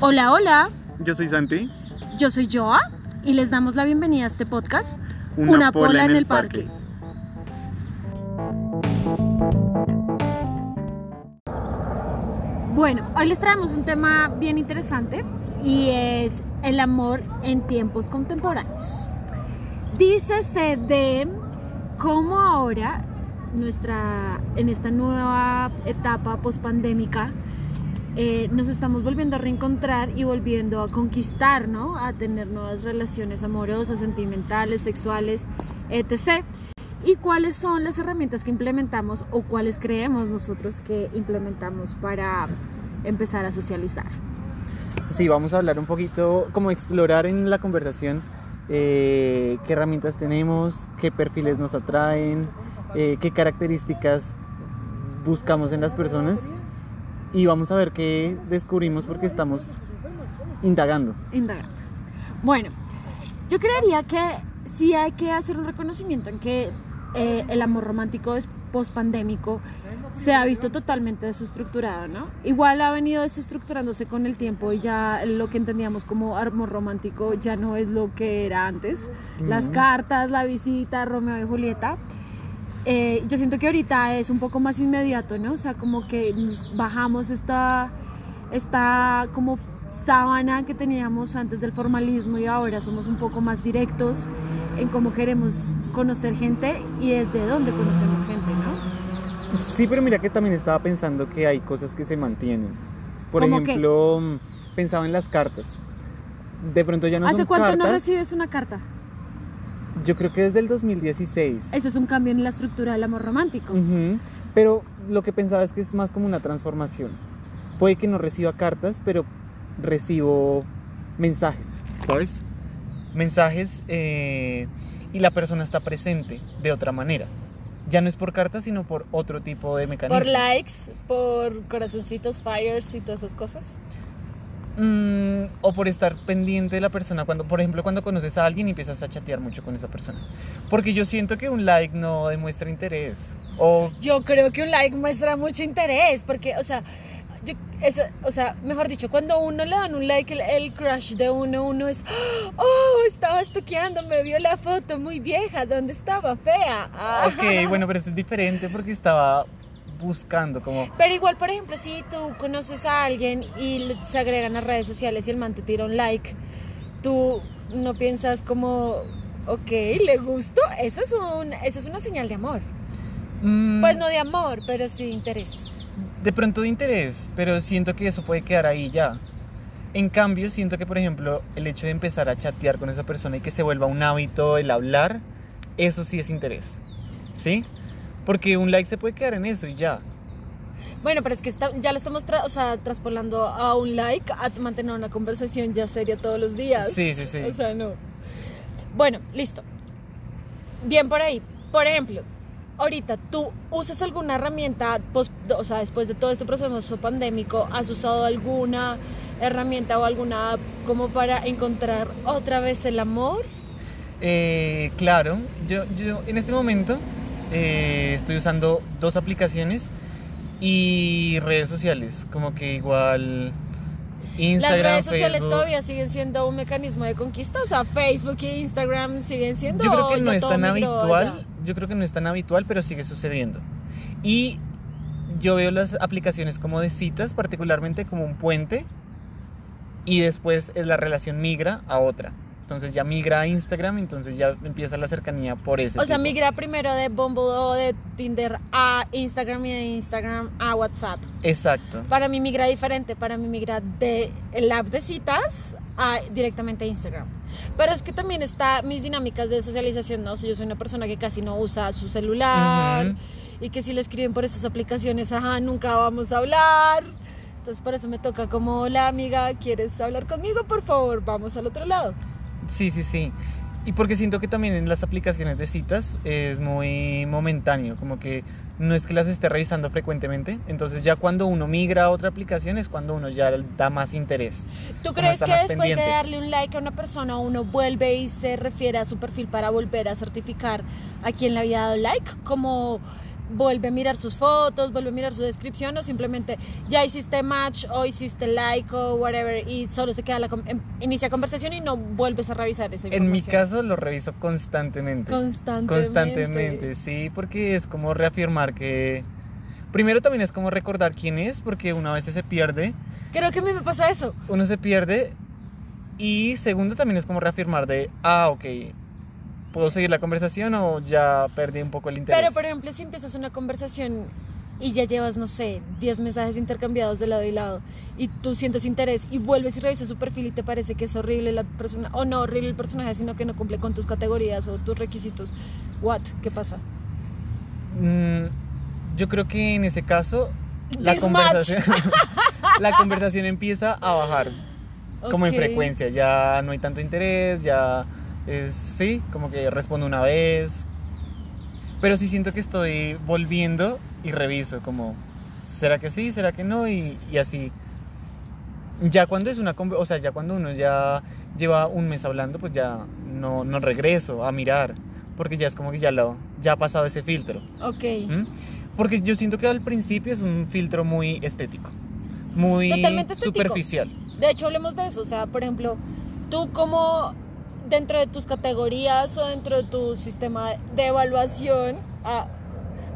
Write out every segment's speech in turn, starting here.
Hola, hola. Yo soy Santi. Yo soy Joa y les damos la bienvenida a este podcast. Una, pola, en el parque. Bueno, hoy les traemos un tema bien interesante y es el amor en tiempos contemporáneos. Dícese de cómo ahora nuestra en esta nueva etapa pospandémica eh, nos estamos volviendo a reencontrar y volviendo a conquistar, ¿no? A tener nuevas relaciones amorosas, sentimentales, sexuales, etc. ¿Y cuáles son las herramientas que implementamos o cuáles creemos nosotros que implementamos para empezar a socializar? Sí, vamos a hablar un poquito, como explorar en la conversación eh, qué herramientas tenemos, qué perfiles nos atraen, eh, qué características buscamos en las personas y vamos a ver qué descubrimos porque estamos indagando. Indagando. Bueno, yo creería que sí hay que hacer un reconocimiento en que eh, el amor romántico post-pandémico se ha visto totalmente desestructurado, ¿no? Igual ha venido desestructurándose con el tiempo y ya lo que entendíamos como amor romántico ya no es lo que era antes. Las cartas, la visita, Romeo y Julieta. Eh, yo siento que ahorita es un poco más inmediato, ¿no? O sea, como que bajamos esta, esta como sábana que teníamos antes del formalismo y ahora somos un poco más directos en cómo queremos conocer gente y desde dónde conocemos gente, ¿no? Sí, pero mira que también estaba pensando que hay cosas que se mantienen. Por ejemplo, pensaba en las cartas. De pronto ya no ¿Hace son cuánto no recibes una carta? Yo creo que desde el 2016. Eso es un cambio en la estructura del amor romántico. Pero lo que pensaba es que es más como una transformación. Puede que no reciba cartas, pero recibo mensajes, ¿sabes? Mensajes eh, y la persona está presente de otra manera. Ya no es por cartas, sino por otro tipo de mecanismos. ¿Por likes? ¿Por corazoncitos, fires y todas esas cosas? Mm, o por estar pendiente de la persona cuando, por ejemplo, cuando conoces a alguien y empiezas a chatear mucho con esa persona. Porque yo siento que un like no demuestra interés. O yo creo que un like muestra mucho interés, porque, o sea, o sea, mejor dicho, cuando uno le dan un like, el, crush de uno, uno es, oh, estaba estoqueando, me vio la foto muy vieja, ¿dónde estaba? Fea. Ok, bueno, pero eso es diferente porque estaba buscando como... Pero igual, por ejemplo, si tú conoces a alguien y se agregan a redes sociales y el man te tira un like, tú no piensas como, ok, le gustó, eso es, un, eso es una señal de amor. Mm. Pues no de amor, pero sí de interés. De pronto de interés, pero siento que eso puede quedar ahí ya. En cambio, siento que, por ejemplo, el hecho de empezar a chatear con esa persona y que se vuelva un hábito el hablar, eso sí es interés. ¿Sí? Porque un like se puede quedar en eso y ya. Bueno, pero es que ya lo estamos o sea, traspolando a un like a mantener una conversación ya seria todos los días. Sí, sí, sí. O sea, no. Bueno, listo. Bien por ahí. Por ejemplo, ahorita tú usas alguna herramienta, o sea, después de todo este proceso pandémico, ¿has usado alguna herramienta o alguna app como para encontrar otra vez el amor? Eh, claro, yo, yo en este momento eh, estoy usando dos aplicaciones y redes sociales, como que igual Instagram, Las redes sociales todavía siguen siendo un mecanismo de conquista, o sea, Facebook e Instagram siguen siendo. Yo creo que no es tan habitual, yo creo que no es tan habitual, pero sigue sucediendo. Y yo veo las aplicaciones como de citas, particularmente como un puente, y después la relación migra a otra. Entonces ya migra a Instagram, entonces ya empieza la cercanía por ese. O sea, migra primero de Bumble o de Tinder a Instagram y de Instagram a WhatsApp. Exacto. Para mí migra diferente, para mí migra de el app de citas a directamente a Instagram. Pero es que también está mis dinámicas de socialización, ¿no? O sea, yo soy una persona que casi no usa su celular y que si le escriben por estas aplicaciones, ajá, nunca vamos a hablar. Entonces por eso me toca como, hola amiga, ¿quieres hablar conmigo? Por favor, vamos al otro lado. Sí, sí, sí. Y porque siento que también en las aplicaciones de citas es muy momentáneo, como que no es que las esté revisando frecuentemente, entonces ya cuando uno migra a otra aplicación es cuando uno ya da más interés. ¿Tú crees que después de darle un like a una persona uno vuelve y se refiere a su perfil para volver a certificar a quien le había dado like? Como vuelve a mirar sus fotos, vuelve a mirar su descripción o simplemente ya hiciste match o hiciste like o whatever y solo se queda la em- inicia conversación y no vuelves a revisar esa En mi caso lo reviso constantemente. Constantemente. Constantemente, sí, porque es como reafirmar que... Primero también es como recordar quién es, porque una vez se pierde, Creo que a mí me pasa eso. uno se pierde. Y segundo también es como reafirmar de, ah, ok, ¿puedo seguir la conversación o ya perdí un poco el interés? Pero por ejemplo, si empiezas una conversación y ya llevas, no sé, 10 mensajes intercambiados de lado y lado y tú sientes interés y vuelves y revisas su perfil y te parece que es horrible la persona, o no horrible el personaje, sino que no cumple con tus categorías o tus requisitos, what? ¿Qué pasa? Mm, yo creo que en ese caso la This conversación, la conversación empieza a bajar como en frecuencia, ya no hay tanto interés, ya es, sí, como que respondo una vez, pero sí siento que estoy volviendo y reviso, como, ¿será que sí? ¿Será que no? Y, y así. Ya cuando es una, o sea, ya cuando uno ya lleva un mes hablando, pues ya no, no regreso a mirar, porque ya es como que ya, lo, ya ha pasado ese filtro. Ok. ¿Mm? Porque yo siento que al principio es un filtro muy estético, muy Totalmente estético. superficial. De hecho, hablemos de eso. O sea, por ejemplo, tú como dentro de tus categorías o dentro de tu sistema de evaluación ah,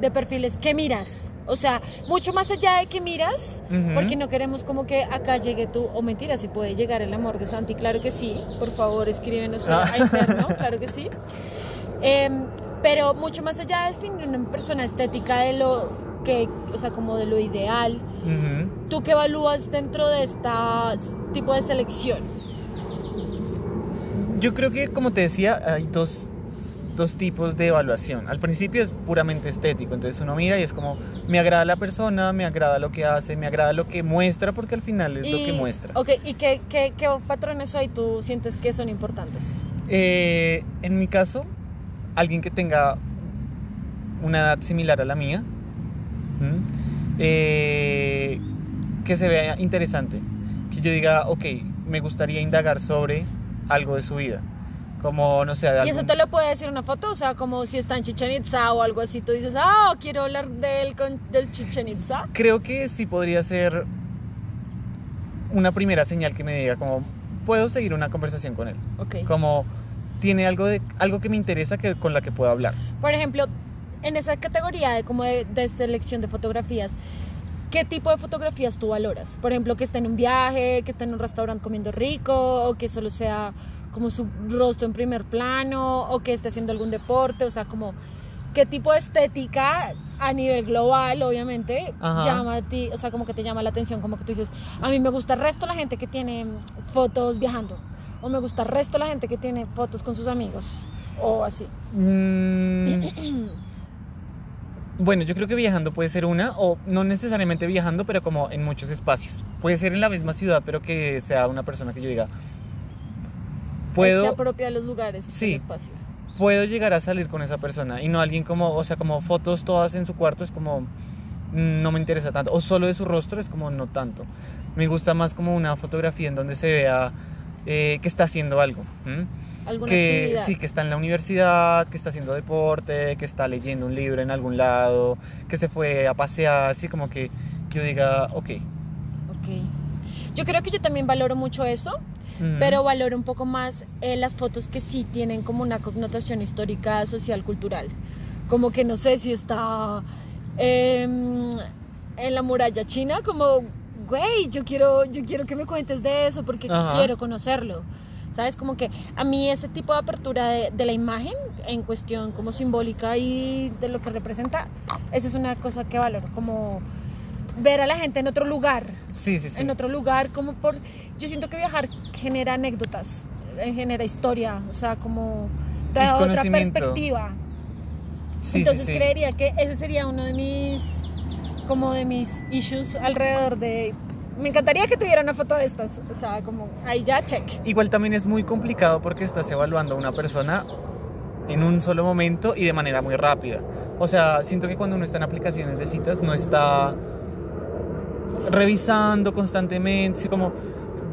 de perfiles, ¿qué miras? O sea, mucho más allá de qué miras, porque no queremos como que acá llegue tú, o mentira, si puede llegar el amor de Santi, claro que sí. Por favor, escríbenos Ah. a interno, claro que sí. Em, pero mucho más allá de definir una persona estética de lo que, o sea, como de lo ideal, Ujú. ¿Tú qué evalúas dentro de este tipo de selección? Yo creo que, como te decía, hay dos, dos tipos de evaluación. Al principio es puramente estético, entonces uno mira y es como, me agrada la persona, me agrada lo que hace, me agrada lo que muestra, porque al final es lo que muestra. Ok, ¿y qué, qué, qué patrones hoy tú sientes que son importantes? Eh, en mi caso, alguien que tenga una edad similar a la mía. Eh, que se vea interesante, que yo diga, ok, me gustaría indagar sobre algo de su vida, como, no sé, de ¿Y eso algún- te lo puede decir una foto? O sea, como si está en Chichen Itza o algo así, tú dices, ah, quiero hablar del, con, del Chichen Itza. Creo que sí podría ser una primera señal que me diga, como, puedo seguir una conversación con él, como, tiene algo, de, algo que me interesa que, con la que puedo hablar. Por ejemplo, en esa categoría de, como de, de selección de fotografías, ¿qué tipo de fotografías tú valoras? Por ejemplo, que esté en un viaje, que esté en un restaurante comiendo rico, o que solo sea como su rostro en primer plano, o que esté haciendo algún deporte, o sea, como qué tipo de estética a nivel global, obviamente, Ajá. llama a ti, o sea, como que te llama la atención, como que tú dices, a mí me gusta el resto la gente que tiene fotos viajando, o me gusta el resto la gente que tiene fotos con sus amigos, o así. Mm, Bueno, yo creo que viajando puede ser una, o no necesariamente viajando, pero como en muchos espacios. Puede ser en la misma ciudad, pero que sea una persona que yo diga, se puedo, apropia de los lugares Sí. del espacio. puedo llegar a salir con esa persona y no alguien como, o sea, como fotos todas en su cuarto es como, no me interesa tanto, o solo de su rostro es como no tanto. Me gusta más como una fotografía en donde se vea eh, que está haciendo algo. alguna que actividad. sí, que está en la universidad, que está haciendo deporte, que está leyendo un libro en algún lado, que se fue a pasear, así como que yo diga, ok. Ok. Yo creo que yo también valoro mucho eso, pero valoro un poco más eh, las fotos que sí tienen como una connotación histórica, social, cultural. Como que no sé si está em, en la muralla china, como, güey, yo quiero, yo quiero que me cuentes de eso porque Ajá. quiero conocerlo. ¿Sabes? Como que a mí ese tipo de apertura de, de la imagen en cuestión como simbólica y de lo que representa, eso es una cosa que valoro, como ver a la gente en otro lugar, sí, sí, sí. en otro lugar, como por... Yo siento que viajar genera anécdotas, eh, genera historia, o sea, como da otra perspectiva. Sí, Entonces sí, sí. creería que ese sería uno de mis, como de mis issues alrededor de... Me encantaría que tuviera una foto de estas, o sea, como ahí ya check. Igual también es muy complicado porque estás evaluando a una persona en un solo momento y de manera muy rápida. O sea, siento que cuando uno está en aplicaciones de citas no está revisando constantemente, como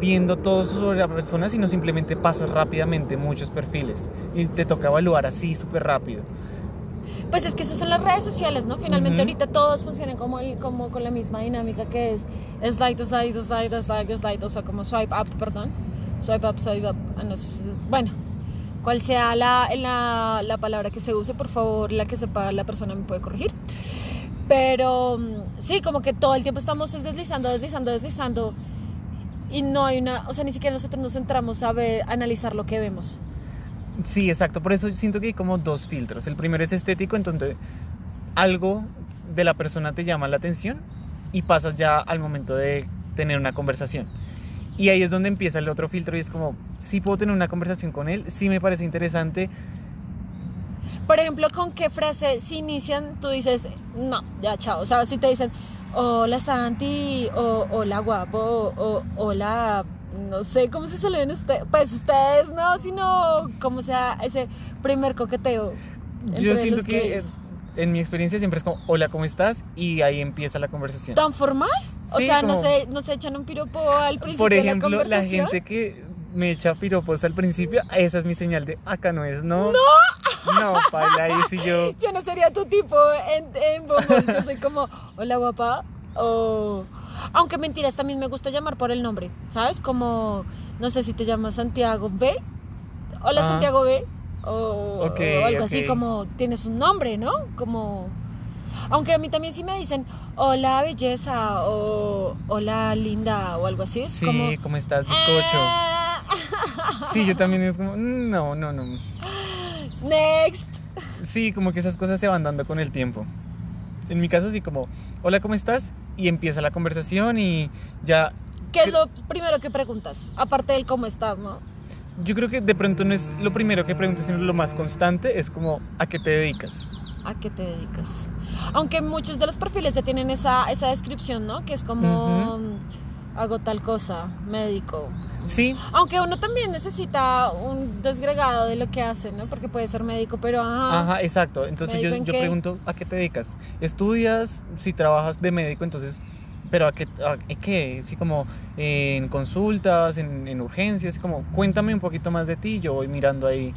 viendo todo sobre la persona, sino simplemente pasas rápidamente muchos perfiles y te toca evaluar así súper rápido. Pues es que eso son las redes sociales, ¿no? Finalmente ahorita todos funcionan como, el- como con la misma dinámica que es slide, slide, slide, slide, slide, o sea, como swipe up, perdón. Swipe up, swipe up. ah, bueno, cual sea la, la, la palabra que se use, por favor, la que sepa la persona me puede corregir. Pero mm, sí, como que todo el tiempo estamos es deslizando, deslizando, deslizando. Y no hay una, o sea, ni siquiera nosotros nos centramos a ver, a analizar lo que vemos. Sí, exacto. Por eso siento que hay como dos filtros. El primero es estético, entonces algo de la persona te llama la atención y pasas ya al momento de tener una conversación. Y ahí es donde empieza el otro filtro y es como, si puedo tener una conversación con él, sí me parece interesante. Por ejemplo, ¿con qué frase si inician tú dices, no, ya chao? O sea, si te dicen, hola Santi, o hola guapo, o hola, no sé, ¿cómo se saludan ustedes? Pues ustedes no, sino como sea ese primer coqueteo. Yo siento que eh, en mi experiencia siempre es como, hola, ¿cómo estás? Y ahí empieza la conversación. ¿Tan formal? O Sí, sea, como- no, se, no se echan un piropo al principio Por ejemplo, la la, conversación. gente que me echa piropos al principio, esa es mi señal de acá no es, no. No, no paila, ahí sí yo. Yo no sería tu tipo en, en Bogotá. Yo soy como, hola guapa. O. Aunque mentiras, también me gusta llamar por el nombre. ¿Sabes? Como, no sé si te llamas Santiago B. Hola Ah. Santiago B. O, o algo así como, tienes un nombre, ¿no? Como. Aunque a mí también sí me dicen, hola belleza. O hola linda. O algo así. Es Sí, como. ¿cómo estás, bizcocho? "Ah". Sí, yo también es como, no, no, no. Next. Sí, como que esas cosas se van dando con el tiempo. En mi caso, sí, como, hola, ¿cómo estás? Y empieza la conversación y ya. ¿Qué es lo primero que preguntas? Aparte del cómo estás, ¿no? Yo creo que de pronto no es lo primero que pregunto, sino lo más constante es como, ¿a qué te dedicas? ¿A qué te dedicas? Aunque muchos de los perfiles ya tienen esa, esa descripción, ¿no? Que es como mm, hago tal cosa, médico. Sí, Aunque uno también necesita un desgregado de lo que hace, ¿no? Porque puede ser médico, pero ajá. Ajá, exacto. Entonces yo, ¿Médico en yo pregunto, ¿a qué te dedicas? ¿Estudias? Si trabajas de médico, entonces, ¿pero a qué? A, ¿qué? Sí, como eh, en consultas, en, en urgencias, como cuéntame un poquito más de ti, yo voy mirando ahí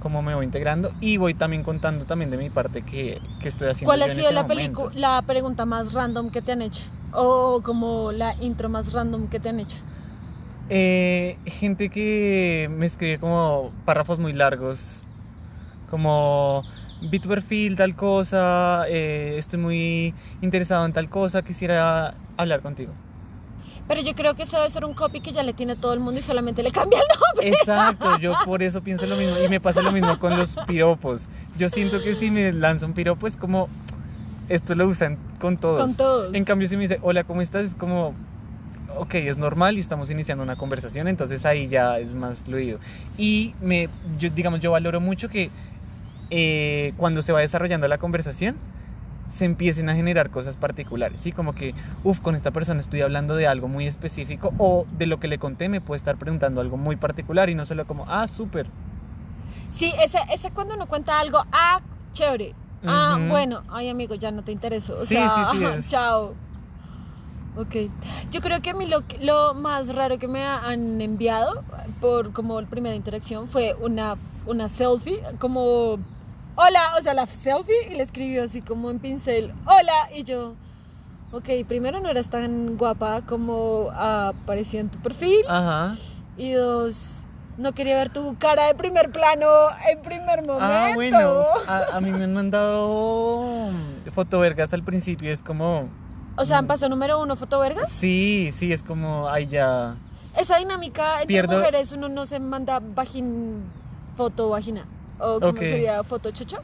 cómo me voy integrando y voy también contando también de mi parte que, que estoy haciendo ¿Cuál yo ha en sido ese la, momento. pelicu- la pregunta más random que te han hecho? O como la intro más random que te han hecho. Eh, gente que me escribe como párrafos muy largos, como vi tu perfil, tal cosa, eh, estoy muy interesado en tal cosa, quisiera hablar contigo. Pero yo creo que eso debe ser un copy que ya le tiene todo el mundo y solamente le cambia el nombre. Exacto, yo por eso pienso lo mismo y me pasa lo mismo con los piropos. Yo siento que si me lanza un piropo es como, esto lo usan con todos. Con todos. En cambio, si me dice, hola, ¿cómo estás? Es como, ok, es normal y estamos iniciando una conversación, entonces ahí ya es más fluido. Y me, yo, digamos, yo valoro mucho que eh, cuando se va desarrollando la conversación, se empiecen a generar cosas particulares, ¿sí? Como que, uff, con esta persona estoy hablando de algo muy específico o de lo que le conté me puede estar preguntando algo muy particular y no solo como, ah, súper. Sí, ese, ese cuando uno cuenta algo, ah, chévere. Ah, Ujú. bueno, ay amigo, ya no te intereso. O Sí, sea, sí, sí, es- chao. Ok. Yo creo que a mí lo, más raro que me han enviado por como primera interacción fue una, una selfie, como, hola, o sea, la selfie y le escribió así como en pincel, hola, y yo, ok, primero no eras tan guapa como aparecía en tu perfil, Ajá. y dos, no quería ver tu cara de primer plano en primer momento. Ah, bueno, a, a mí me han mandado fotovergas al principio, es como, O sea, en paso número uno, fotovergas. sí, sí, es como, ay, ya. Esa dinámica entre Pierdo- mujeres, uno no se manda vagin, foto vagina. O como Ok. sería foto chocha.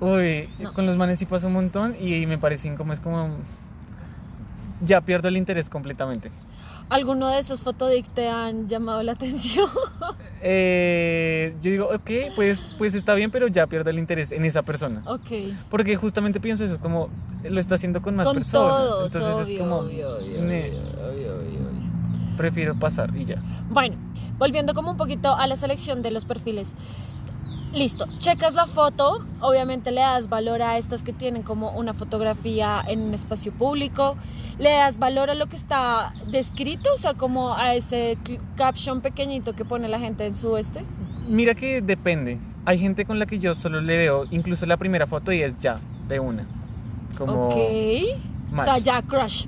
Uy, No. con los manes sí pasa un montón y, me parecen como es como ya pierdo el interés completamente. ¿Alguno de esos fotodic te han llamado la atención? Eh, yo digo, ok, pues, pues está bien, pero ya pierdo el interés en esa persona. ok. Porque justamente pienso eso, es como lo está haciendo con más Con personas. todos, entonces obvio, es como, obvio, obvio, ne, obvio, obvio, obvio, obvio. prefiero pasar y ya. Bueno, volviendo como un poquito a la selección de los perfiles. Listo, checas la foto, obviamente le das valor a estas que tienen como una fotografía en un espacio público, le das valor a lo que está descrito, o sea, como a ese caption pequeñito que pone la gente en su este. Mira que depende, hay gente con la que yo solo le veo incluso la primera foto y es ya, de una. Como Ok. O sea, ya crush.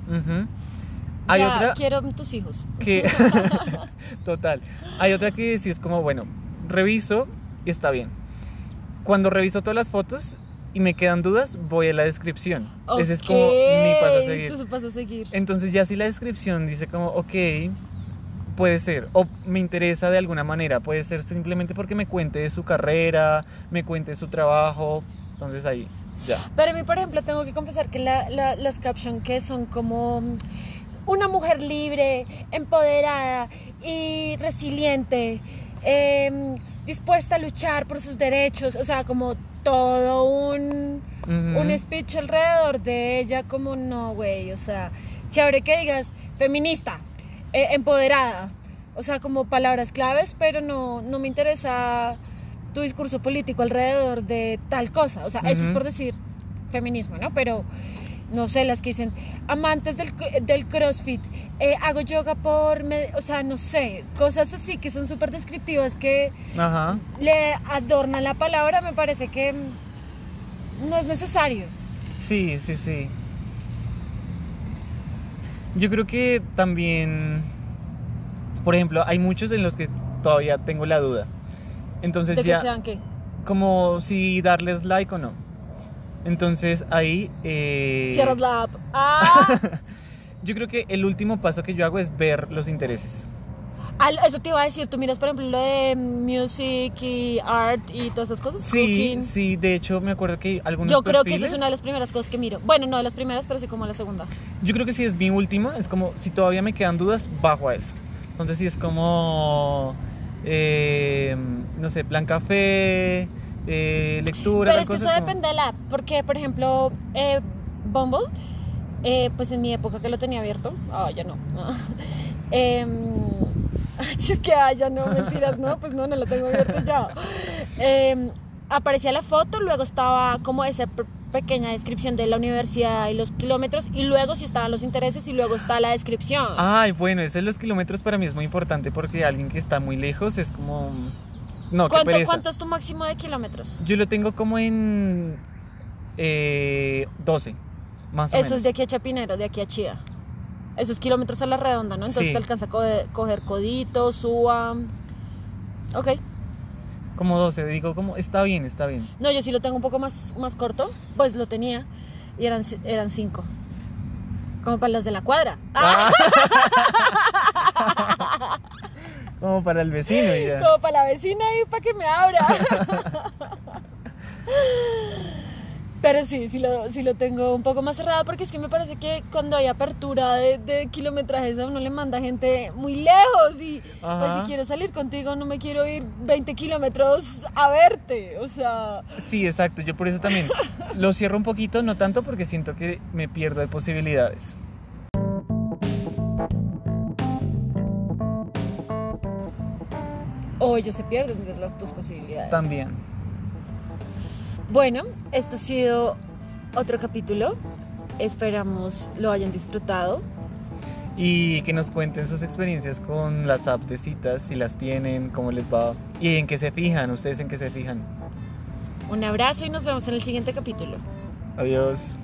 Hay ya otra quiero tus hijos. que total. Hay otra que sí es como, bueno, reviso y está bien. Cuando reviso todas las fotos y me quedan dudas, voy a la descripción. Ese es como mi paso a seguir. tu paso a seguir. Entonces ya si la descripción dice como, ok, puede ser, o me interesa de alguna manera, puede ser simplemente porque me cuente de su carrera, me cuente de su trabajo, entonces ahí, ya. Pero a mí, por ejemplo, tengo que confesar que la- la- las captions que son como mm, una mujer libre, empoderada y resiliente, em, dispuesta a luchar por sus derechos, o sea, como todo un, un speech alrededor de ella, como no, güey, o sea, chévere que digas feminista, eh, empoderada, o sea, como palabras claves, pero no, no me interesa tu discurso político alrededor de tal cosa, o sea, eso es por decir feminismo, ¿no? Pero no sé, las que dicen amantes del, del CrossFit, eh, hago yoga por, me- o sea, no sé, cosas así que son súper descriptivas que Ajá. le adornan la palabra, me parece que mm, no es necesario. Sí, sí, sí. Yo creo que también, por ejemplo, hay muchos en los que todavía tengo la duda. Entonces De que ya, sean qué. como si darles like o no. Entonces ahí... eh, Cierras la app. Ah, Yo creo que el último paso que yo hago es ver los intereses. al- eso te iba a decir, tú miras por ejemplo lo de music y art y todas esas cosas. Sí, cooking. sí, de hecho me acuerdo que algunos Yo creo que esa perfiles- es una de las primeras cosas que miro. Bueno, no de las primeras, pero sí como la segunda. Yo creo que si es mi última, es como, si todavía me quedan dudas, bajo a eso. Entonces si es como, eh, no sé, plan café, eh, lectura, Pero es que eso como- depende de la porque por ejemplo, eh, Bumble, eh, pues en mi época que lo tenía abierto, ah, ya no. Em, es que ah, ya no, mentiras, no, pues no, no lo tengo abierto ya. Em, aparecía la foto, luego estaba como esa pe- pequeña descripción de la universidad y los kilómetros, y luego sí estaban los intereses y luego está la descripción. Ay, bueno, eso de los kilómetros para mí es muy importante porque alguien que está muy lejos es como... No, ¿Cuánto. ¿Cuánto es tu máximo de kilómetros? Yo lo tengo como en eh, 12, más o Eso menos. es de aquí a Chapinero, de aquí a Chía. Esos kilómetros a la redonda, ¿no? Entonces Sí. te alcanza a coger, coger codito, suba. Ok. Como 12, digo, como, está bien, está bien. No, yo sí lo tengo un poco más, más corto. Pues lo tenía. Y eran, eran cinco. Como para los de la cuadra. Ah, como para el vecino ya. Como para la vecina y para que me abra. Pero sí, sí lo, sí lo tengo un poco más cerrado porque es que me parece que cuando hay apertura de, de kilometrajes a uno le manda gente muy lejos y pues si quiero salir contigo no me quiero ir 20 kilómetros a verte, o sea... Sí, exacto. Yo por eso también lo cierro un poquito, no tanto porque siento que me pierdo de posibilidades. O ellos se pierden de las tus posibilidades. También. Bueno, esto ha sido otro capítulo. Esperamos lo hayan disfrutado. Y que nos cuenten sus experiencias con las apps de citas, si las tienen, cómo les va. Y en qué se fijan, ustedes en qué se fijan. Un abrazo y nos vemos en el siguiente capítulo. Adiós.